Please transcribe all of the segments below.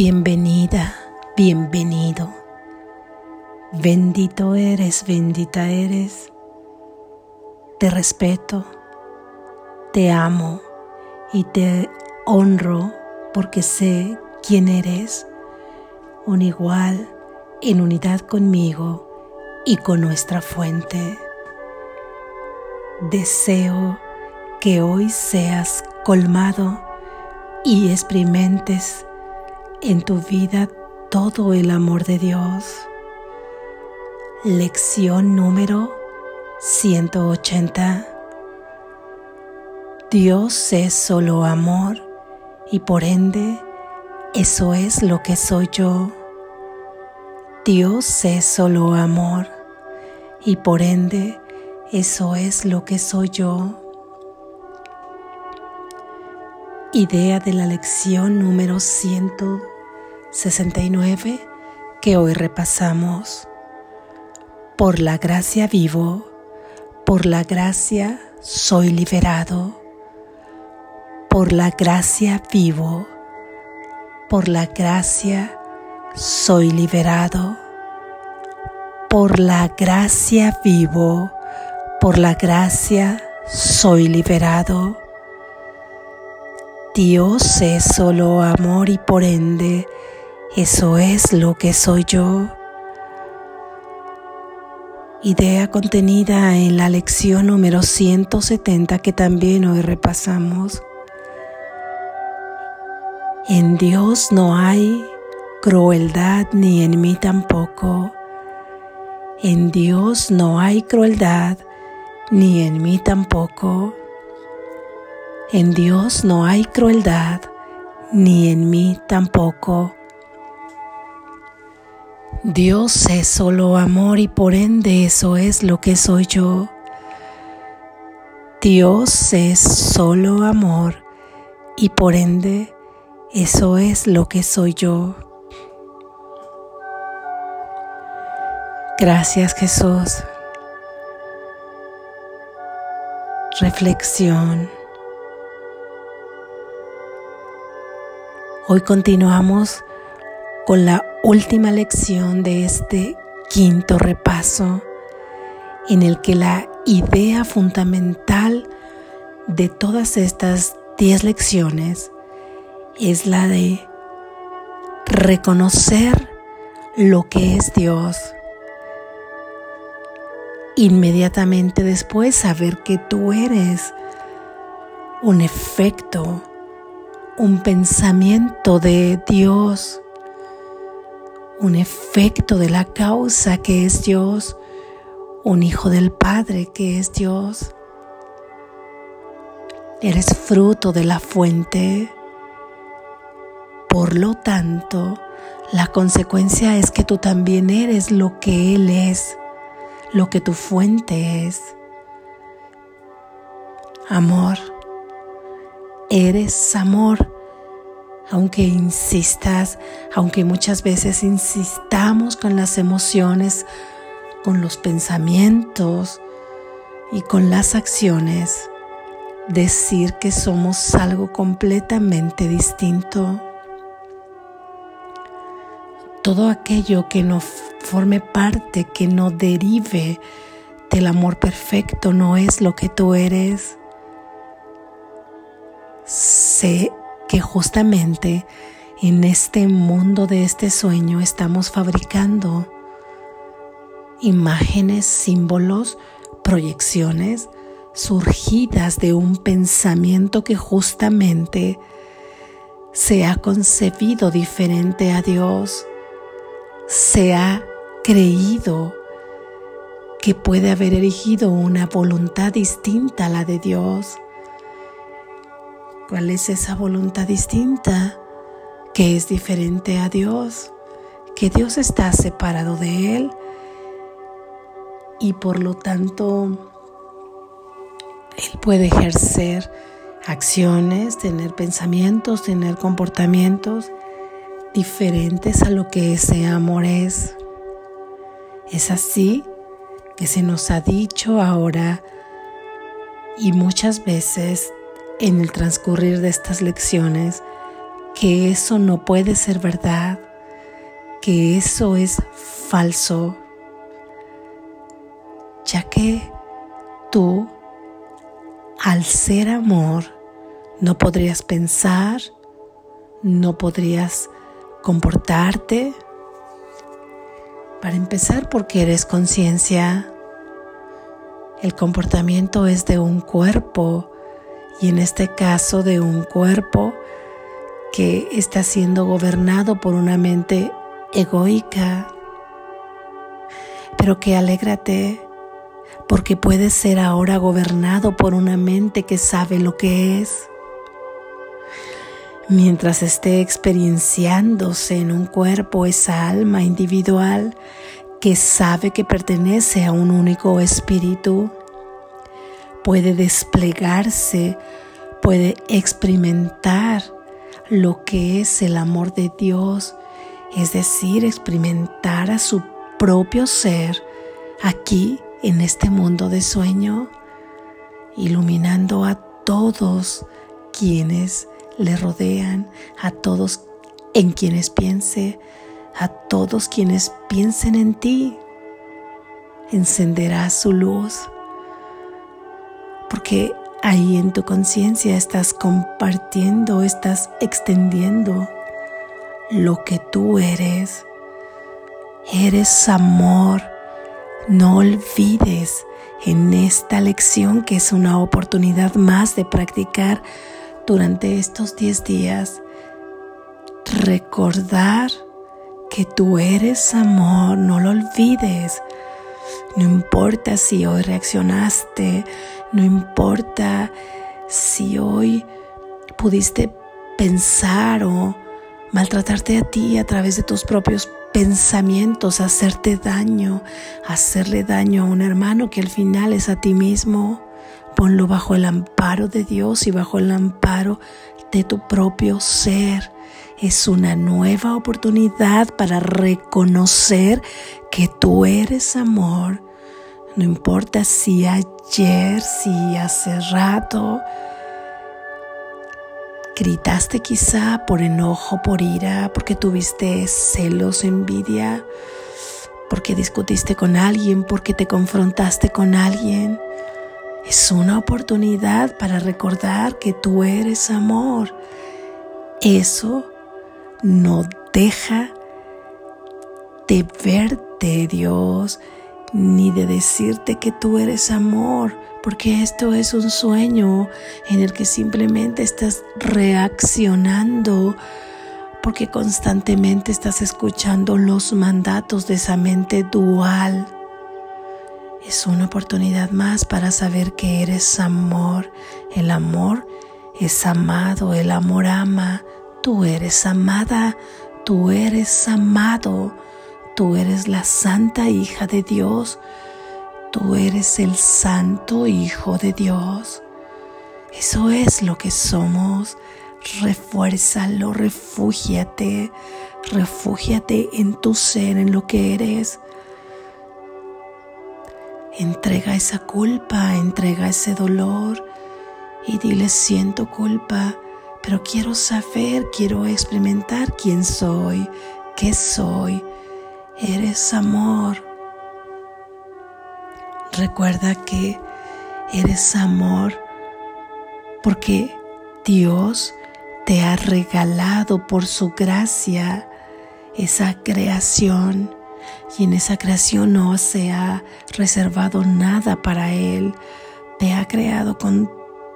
Bienvenida, bienvenido. Bendito eres, bendita eres. Te respeto, te amo y te honro porque sé quién eres, un igual en unidad conmigo y con nuestra fuente. Deseo que hoy seas colmado y experimentes en tu vida todo el amor de Dios. Lección número 180. Dios es solo amor y por ende eso es lo que soy yo. Dios es solo amor y por ende eso es lo que soy yo. Idea de la lección número 169 que hoy repasamos. Por la gracia vivo, por la gracia soy liberado, por la gracia vivo, por la gracia soy liberado, por la gracia vivo, por la gracia soy liberado. Dios es solo amor y por ende eso es lo que soy yo. Idea contenida en la lección número 170 que también hoy repasamos. En Dios no hay crueldad ni en mí tampoco. En Dios no hay crueldad ni en mí tampoco. En Dios no hay crueldad, ni en mí tampoco. Dios es solo amor y por ende eso es lo que soy yo. Dios es solo amor y por ende eso es lo que soy yo. Gracias Jesús. Reflexión. Hoy continuamos con la última lección de este quinto repaso en el que la idea fundamental de todas estas diez lecciones es la de reconocer lo que es Dios. Inmediatamente después saber que tú eres un efecto un pensamiento de Dios, un efecto de la causa que es Dios, un hijo del Padre que es Dios. Eres fruto de la fuente. Por lo tanto, la consecuencia es que tú también eres lo que Él es, lo que tu fuente es. Amor eres amor. Aunque insistas, aunque muchas veces insistamos con las emociones, con los pensamientos y con las acciones, decir que somos algo completamente distinto. Todo aquello que no forme parte, que no derive del amor perfecto, no es lo que tú eres. Sé que justamente en este mundo de este sueño estamos fabricando imágenes, símbolos, proyecciones surgidas de un pensamiento que justamente se ha concebido diferente a Dios, se ha creído que puede haber erigido una voluntad distinta a la de Dios ¿Cuál es esa voluntad distinta que es diferente a Dios? Que Dios está separado de Él y por lo tanto Él puede ejercer acciones, tener pensamientos, tener comportamientos diferentes a lo que ese amor es. Es así que se nos ha dicho ahora y muchas veces en el transcurrir de estas lecciones que eso no puede ser verdad, que eso es falso, ya que tú, al ser amor, no podrías pensar, no podrías comportarte. Para empezar, porque eres conciencia, el comportamiento es de un cuerpo y en este caso de un cuerpo que está siendo gobernado por una mente egoica. Pero que alégrate porque puedes ser ahora gobernado por una mente que sabe lo que es. Mientras esté experienciándose en un cuerpo esa alma individual que sabe que pertenece a un único espíritu, puede desplegarse, puede experimentar lo que es el amor de Dios, es decir, experimentar a su propio ser aquí en este mundo de sueño, iluminando a todos quienes le rodean, a todos en quienes piense, a todos quienes piensen en ti. Encenderá su luz, porque ahí en tu conciencia estás compartiendo, estás extendiendo lo que tú eres. Eres amor no olvides en esta lección que es una oportunidad más de practicar durante estos 10 días, recordar que tú eres amor, no lo olvides. No importa si hoy reaccionaste, no importa si hoy pudiste pensar o maltratarte a ti a través de tus propios pensamientos, hacerte daño, hacerle daño a un hermano que al final es a ti mismo. Ponlo bajo el amparo de Dios y bajo el amparo de tu propio ser. Es una nueva oportunidad para reconocer que tú eres amor. No importa si ayer, si hace rato, Gritaste quizá por enojo, por ira, porque tuviste celos, envidia, porque discutiste con alguien, porque te confrontaste con alguien. Es una oportunidad para recordar que tú eres amor. Eso no deja de verte, Dios, ni de decirte que tú eres amor porque esto es un sueño en el que simplemente estás reaccionando porque constantemente estás escuchando los mandatos de esa mente dual. Es una oportunidad más para saber que eres amor. El amor es amado, el amor ama. Tú eres amada, tú eres amado, tú eres la santa hija de Dios. Tú eres el santo Hijo de Dios. Eso es lo que somos. Refuérzalo, refúgiate, refúgiate en tu ser, en lo que eres. Entrega esa culpa, entrega ese dolor y dile siento culpa, pero quiero saber, quiero experimentar quién soy, qué soy. Eres amor. Recuerda que eres amor porque Dios te ha regalado por su gracia esa creación y en esa creación no se ha reservado nada para Él. Te ha creado con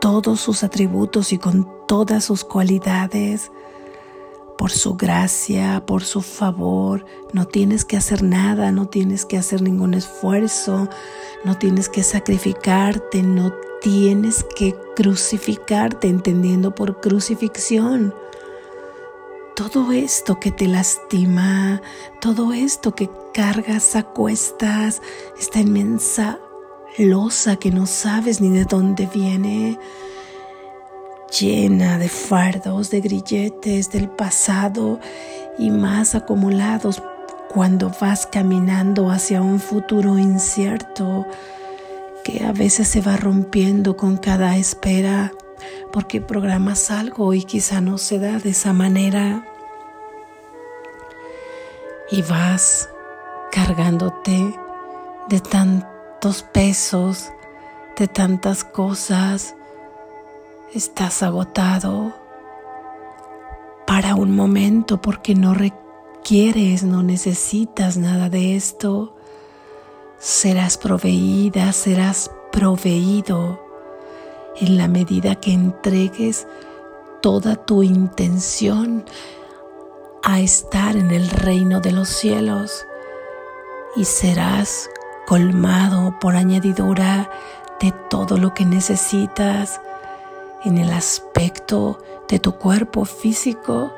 todos sus atributos y con todas sus cualidades por su gracia, por su favor. No tienes que hacer nada, no tienes que hacer ningún esfuerzo, no tienes que sacrificarte, no tienes que crucificarte, entendiendo por crucifixión. Todo esto que te lastima, todo esto que cargas a cuestas, esta inmensa losa que no sabes ni de dónde viene, llena de fardos, de grilletes del pasado y más acumulados cuando vas caminando hacia un futuro incierto que a veces se va rompiendo con cada espera, porque programas algo y quizá no se da de esa manera. Y vas cargándote de tantos pesos, de tantas cosas, estás agotado para un momento porque no requieres, no necesitas nada de esto. Serás proveída, serás proveído en la medida que entregues toda tu intención a estar en el reino de los cielos y serás colmado por añadidura de todo lo que necesitas en el aspecto de tu cuerpo físico,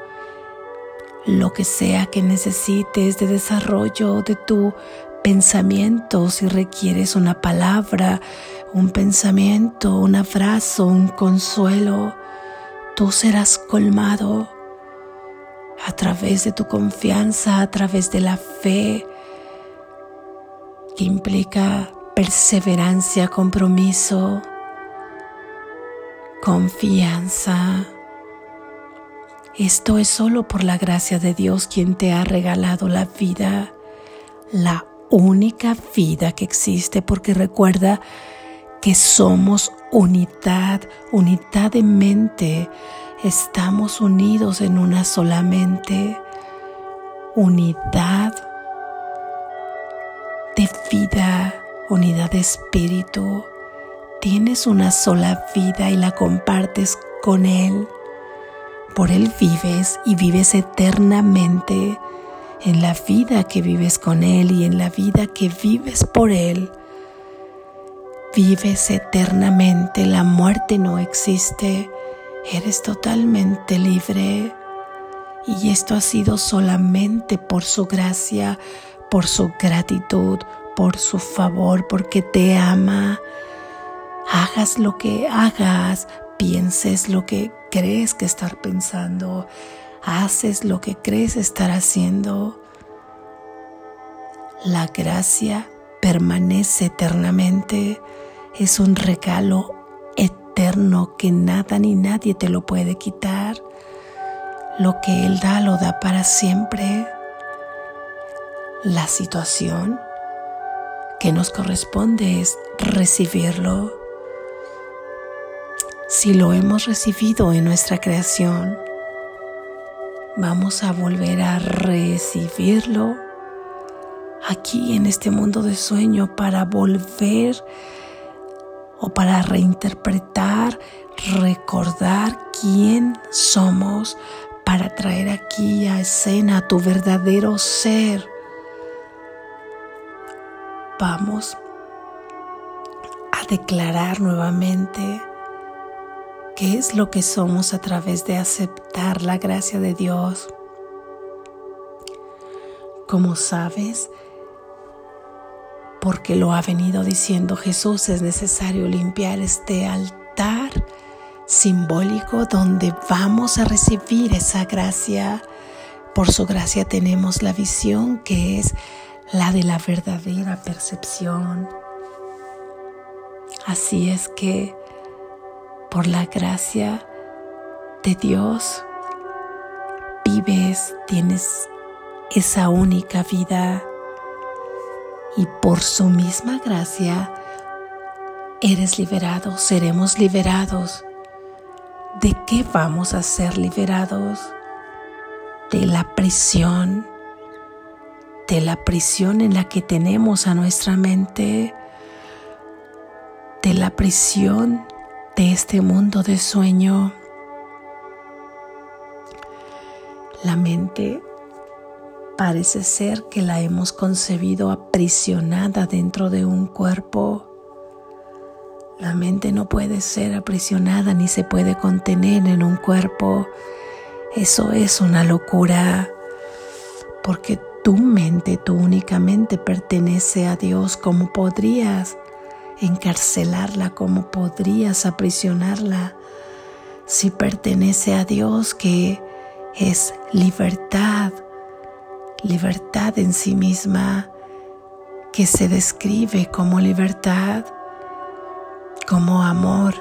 lo que sea que necesites de desarrollo de tu pensamiento, si requieres una palabra, un pensamiento, un abrazo, un consuelo, tú serás colmado a través de tu confianza, a través de la fe, que implica perseverancia, compromiso, confianza. Esto es solo por la gracia de Dios quien te ha regalado la vida, la única vida que existe, porque recuerda que somos unidad, unidad de mente, estamos unidos en una sola mente, unidad de vida, unidad de espíritu. Tienes una sola vida y la compartes con Él. Por Él vives y vives eternamente en la vida que vives con Él y en la vida que vives por Él. Vives eternamente, la muerte no existe, eres totalmente libre. Y esto ha sido solamente por su gracia, por su gratitud, por su favor, porque te ama. Hagas lo que hagas, pienses lo que crees que estar pensando, haces lo que crees estar haciendo. La gracia permanece eternamente, es un regalo eterno que nada ni nadie te lo puede quitar. Lo que Él da lo da para siempre la situación que nos corresponde es recibirlo. Si lo hemos recibido en nuestra creación, vamos a volver a recibirlo aquí en este mundo de sueño para volver o para reinterpretar, recordar quién somos, para traer aquí a escena tu verdadero ser. Vamos a declarar nuevamente qué es lo que somos a través de aceptar la gracia de Dios. Como sabes, porque lo ha venido diciendo Jesús, es necesario limpiar este altar simbólico donde vamos a recibir esa gracia. Por su gracia tenemos la visión que es la de la verdadera percepción. Así es que por la gracia de Dios vives, tienes esa única vida y por su misma gracia eres liberado, seremos liberados. ¿De qué vamos a ser liberados? De la prisión de la prisión en la que tenemos a nuestra mente, de la prisión de este mundo de sueño. La mente parece ser que la hemos concebido aprisionada dentro de un cuerpo. La mente no puede ser aprisionada ni se puede contener en un cuerpo. Eso es una locura, porque tu mente, tu únicamente pertenece a Dios, ¿cómo podrías encarcelarla? ¿Cómo podrías aprisionarla? Si pertenece a Dios que es libertad, libertad en sí misma, que se describe como libertad, como amor,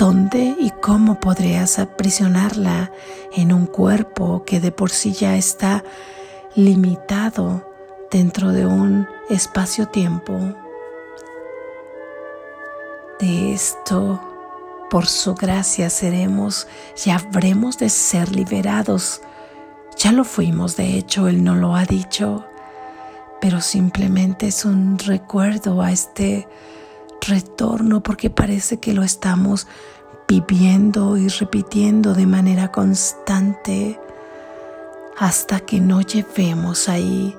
¿Dónde y cómo podrías aprisionarla en un cuerpo que de por sí ya está limitado dentro de un espacio-tiempo? De esto, por su gracia seremos y habremos de ser liberados. Ya lo fuimos, de hecho, Él no lo ha dicho, pero simplemente es un recuerdo a este retorno porque parece que lo estamos viviendo y repitiendo de manera constante hasta que no llevemos ahí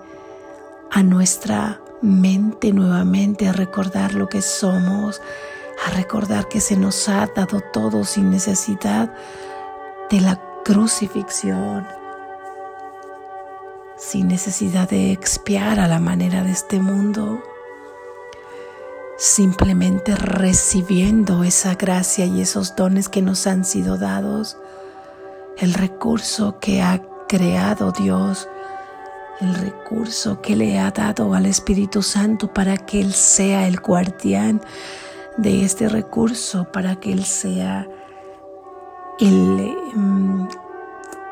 a nuestra mente nuevamente a recordar lo que somos, a recordar que se nos ha dado todo sin necesidad de la crucifixión, sin necesidad de expiar a la manera de este mundo simplemente recibiendo esa gracia y esos dones que nos han sido dados, el recurso que ha creado Dios, el recurso que le ha dado al Espíritu Santo para que Él sea el guardián de este recurso, para que Él sea el, mm,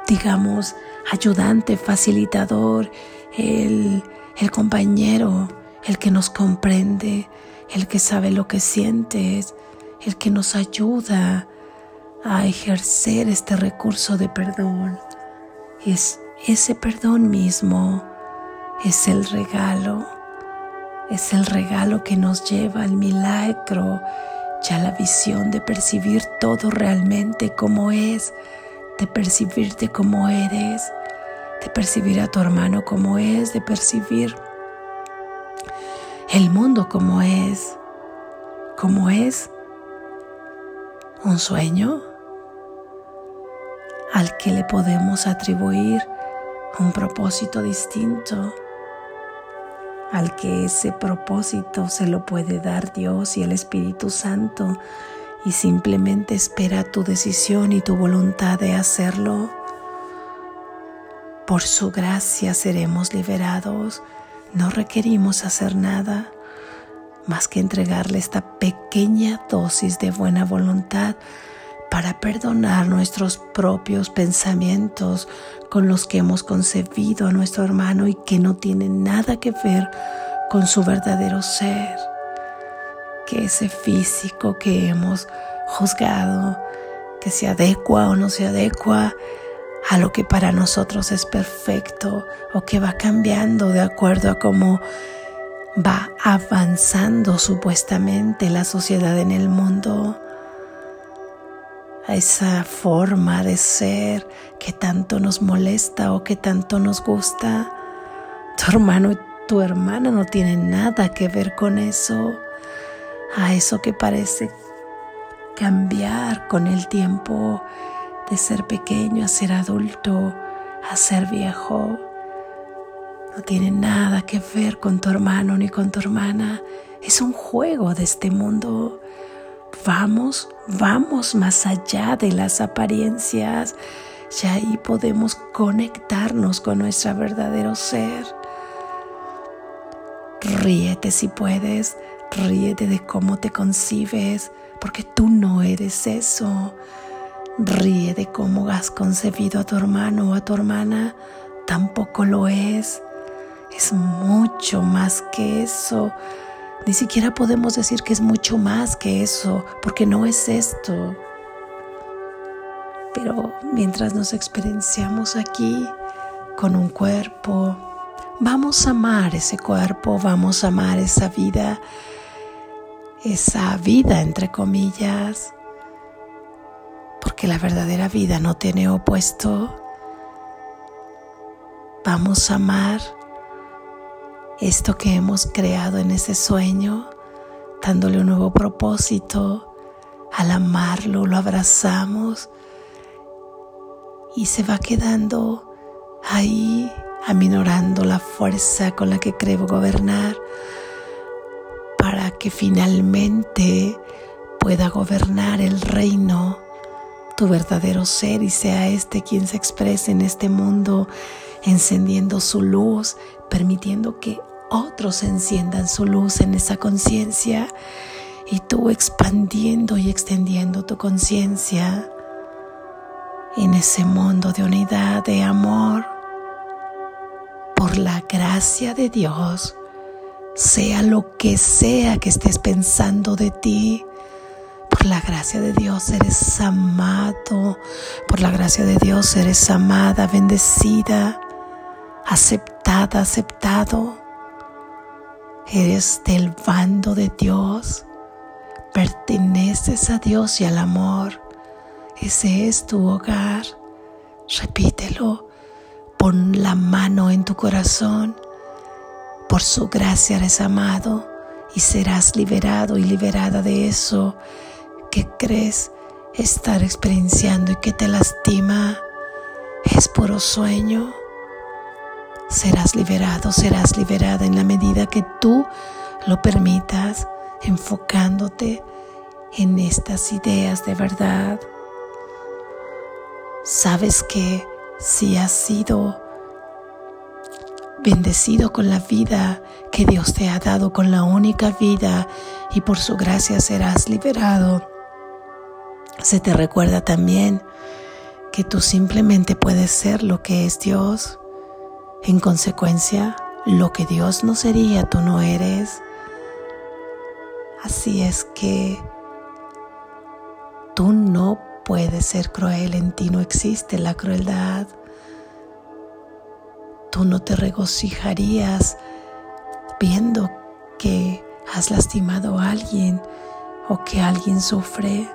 digamos, ayudante, facilitador, el, el compañero, el que nos comprende, el que sabe lo que sientes, el que nos ayuda a ejercer este recurso de perdón. Es ese perdón mismo, es el regalo, es el regalo que nos lleva al milagro ya la visión de percibir todo realmente como es, de percibirte como eres, de percibir a tu hermano como es, de percibir el mundo como es, como es un sueño al que le podemos atribuir un propósito distinto, al que ese propósito se lo puede dar Dios y el Espíritu Santo y simplemente espera tu decisión y tu voluntad de hacerlo. Por su gracia seremos liberados no requerimos hacer nada más que entregarle esta pequeña dosis de buena voluntad para perdonar nuestros propios pensamientos con los que hemos concebido a nuestro hermano y que no tienen nada que ver con su verdadero ser, que ese físico que hemos juzgado, que se adecua o no se adecua a lo que para nosotros es perfecto o que va cambiando de acuerdo a cómo va avanzando supuestamente la sociedad en el mundo, a esa forma de ser que tanto nos molesta o que tanto nos gusta. Tu hermano y tu hermana no tienen nada que ver con eso, a eso que parece cambiar con el tiempo de ser pequeño a ser adulto, a ser viejo. No tiene nada que ver con tu hermano ni con tu hermana. Es un juego de este mundo. Vamos, vamos más allá de las apariencias y ahí podemos conectarnos con nuestro verdadero ser. Ríete si puedes, ríete de cómo te concibes, porque tú no eres eso. Ríe de cómo has concebido a tu hermano o a tu hermana, tampoco lo es. Es mucho más que eso. Ni siquiera podemos decir que es mucho más que eso, porque no es esto. Pero mientras nos experienciamos aquí con un cuerpo, vamos a amar ese cuerpo, vamos a amar esa vida, esa vida entre comillas, porque la verdadera vida no tiene opuesto. Vamos a amar esto que hemos creado en ese sueño, dándole un nuevo propósito. Al amarlo, lo abrazamos y se va quedando ahí, aminorando la fuerza con la que creo gobernar, para que finalmente pueda gobernar el reino tu verdadero ser y sea este quien se exprese en este mundo, encendiendo su luz, permitiendo que otros enciendan su luz en esa conciencia y tú expandiendo y extendiendo tu conciencia en ese mundo de unidad, de amor, por la gracia de Dios, sea lo que sea que estés pensando de ti, por la gracia de Dios eres amado, por la gracia de Dios eres amada, bendecida, aceptada, aceptado. Eres del bando de Dios, perteneces a Dios y al amor. Ese es tu hogar. Repítelo. Pon la mano en tu corazón. Por su gracia eres amado y serás liberado y liberada de eso que crees estar experienciando y que te lastima. Es puro sueño. Serás liberado, serás liberada en la medida que tú lo permitas, enfocándote en estas ideas de verdad. Sabes que si has sido bendecido con la vida que Dios te ha dado, con la única vida, y por su gracia serás liberado. Se te recuerda también que tú simplemente puedes ser lo que es Dios. En consecuencia, lo que Dios no sería, tú no eres. Así es que tú no puedes ser cruel, en ti no existe la crueldad. Tú no te regocijarías viendo que has lastimado a alguien o que alguien sufre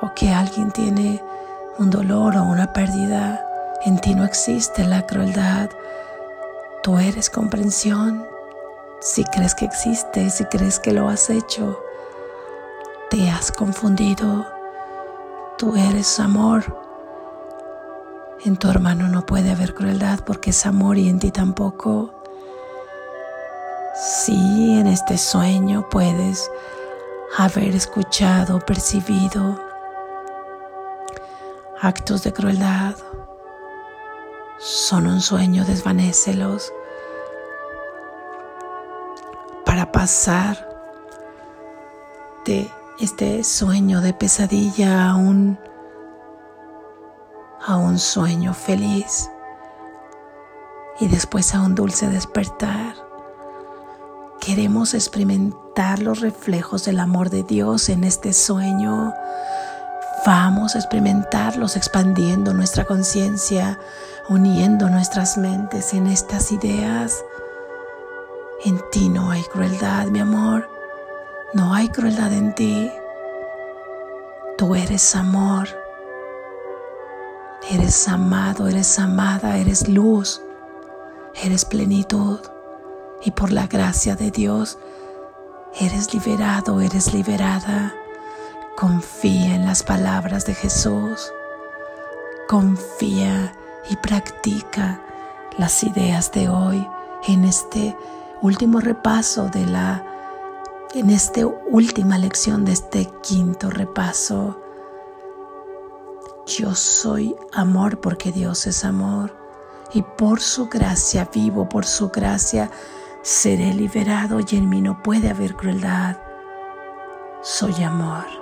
o que alguien tiene un dolor o una pérdida. En ti no existe la crueldad. Tú eres comprensión. Si crees que existe, si crees que lo has hecho, te has confundido. Tú eres amor. En tu hermano no puede haber crueldad porque es amor y en ti tampoco. Sí, en este sueño puedes haber escuchado, percibido actos de crueldad. Son un sueño, desvanécelos para pasar de este sueño de pesadilla a un, a un sueño feliz y después a un dulce despertar. Queremos experimentar los reflejos del amor de Dios en este sueño. Vamos a experimentarlos expandiendo nuestra conciencia, uniendo nuestras mentes en estas ideas. En ti no hay crueldad, mi amor. No hay crueldad en ti. Tú eres amor. Eres amado, eres amada, eres luz, eres plenitud. Y por la gracia de Dios, eres liberado, eres liberada. Confía en las palabras de Jesús. Confía y practica las ideas de hoy en este último repaso de la en esta última lección de este quinto repaso. Yo soy amor porque Dios es amor y por su gracia vivo, por su gracia seré liberado y en mí no puede haber crueldad. Soy amor.